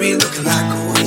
be looking like always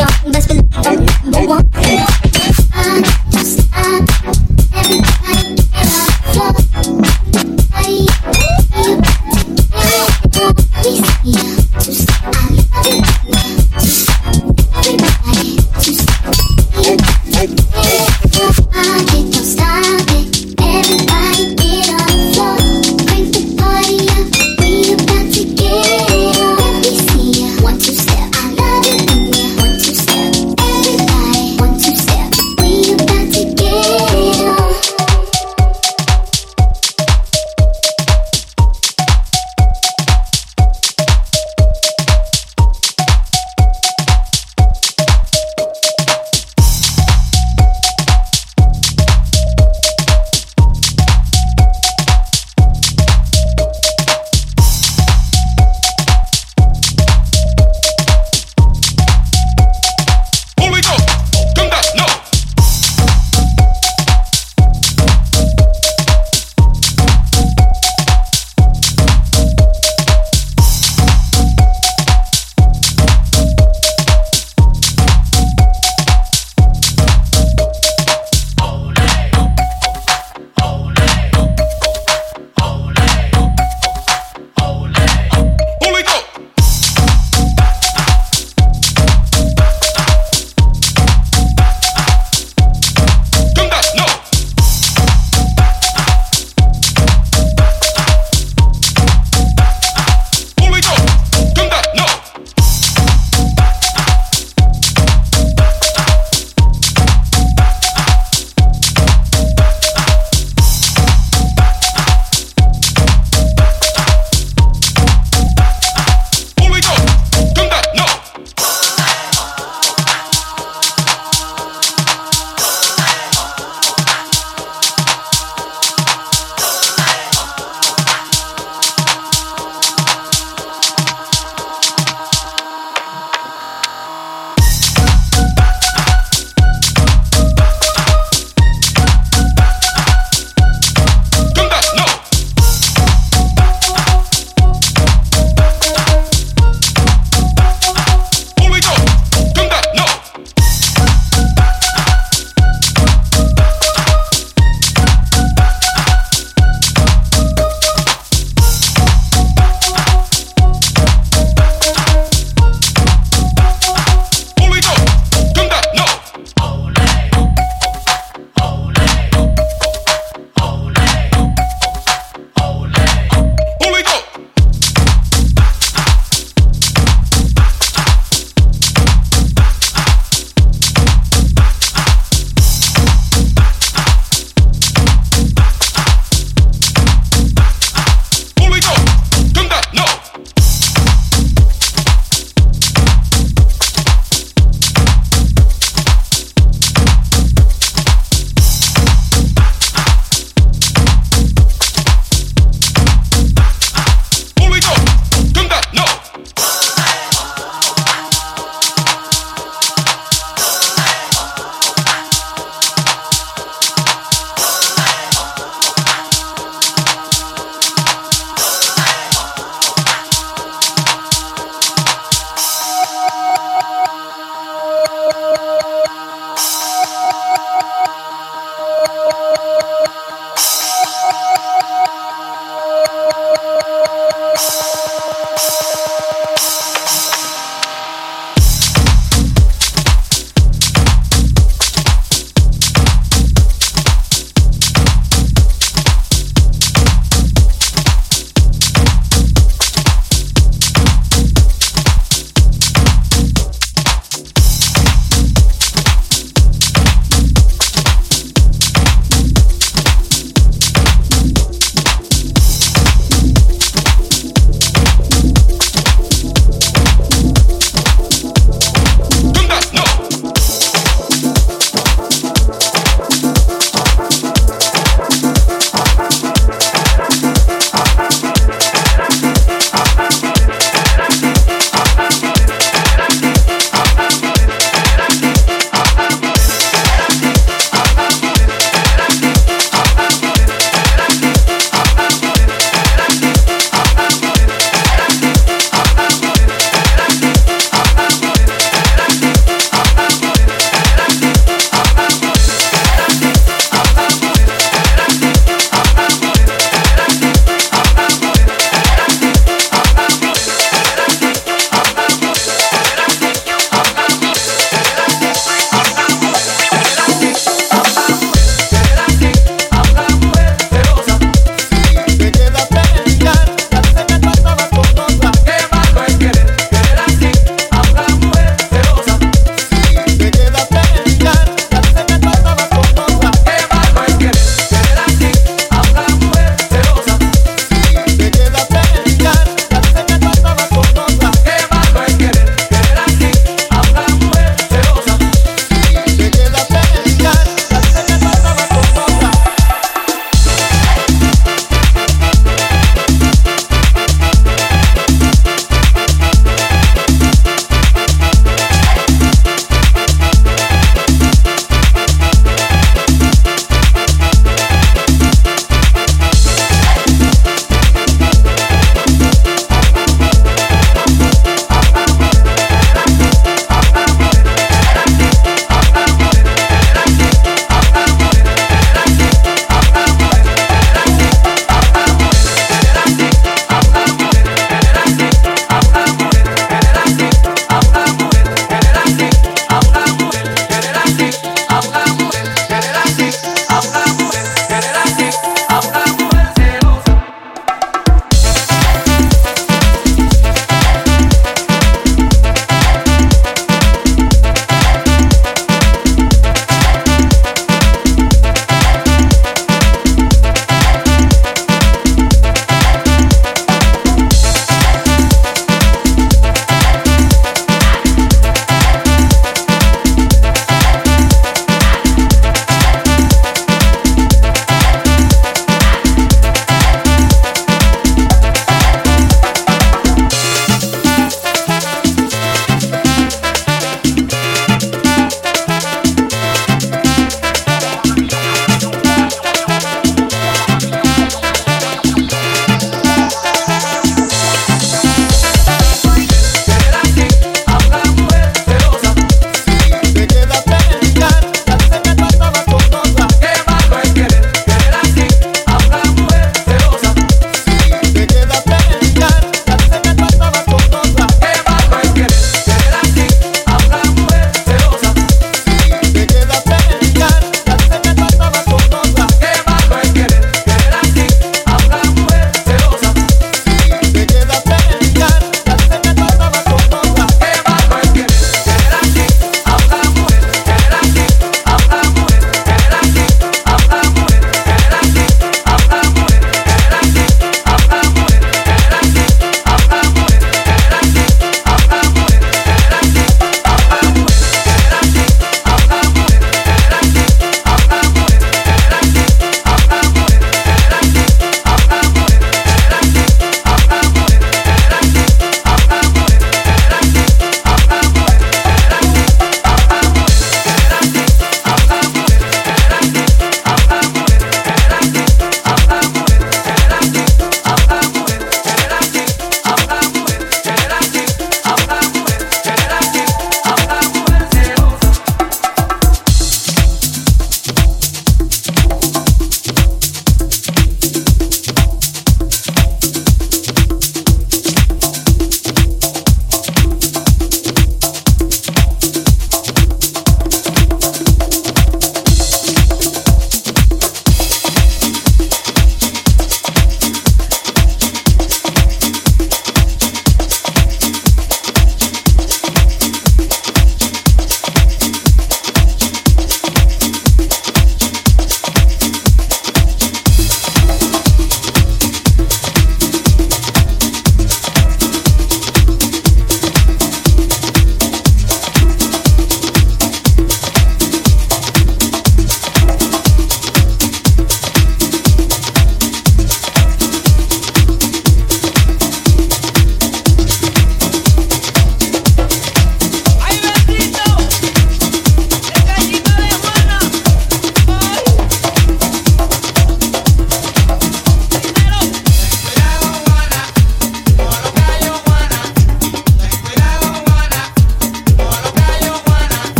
Best believe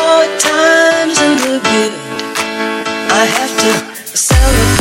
hard times and the good. I have to celebrate.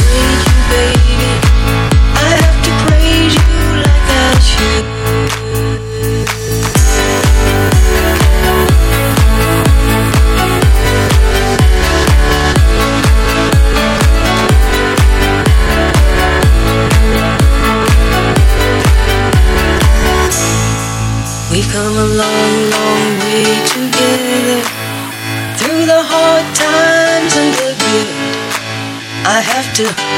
to